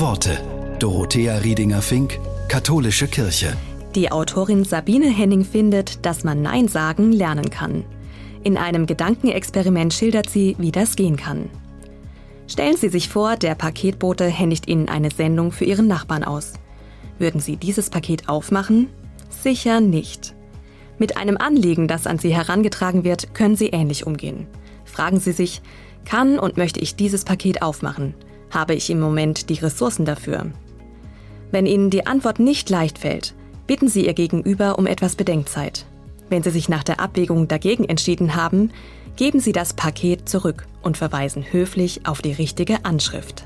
Worte. Dorothea Riedinger-Fink, Katholische Kirche. Die Autorin Sabine Henning findet, dass man Nein sagen lernen kann. In einem Gedankenexperiment schildert sie, wie das gehen kann. Stellen Sie sich vor, der Paketbote händigt Ihnen eine Sendung für Ihren Nachbarn aus. Würden Sie dieses Paket aufmachen? Sicher nicht. Mit einem Anliegen, das an Sie herangetragen wird, können Sie ähnlich umgehen. Fragen Sie sich, kann und möchte ich dieses Paket aufmachen? Habe ich im Moment die Ressourcen dafür? Wenn Ihnen die Antwort nicht leicht fällt, bitten Sie Ihr Gegenüber um etwas Bedenkzeit. Wenn Sie sich nach der Abwägung dagegen entschieden haben, geben Sie das Paket zurück und verweisen höflich auf die richtige Anschrift.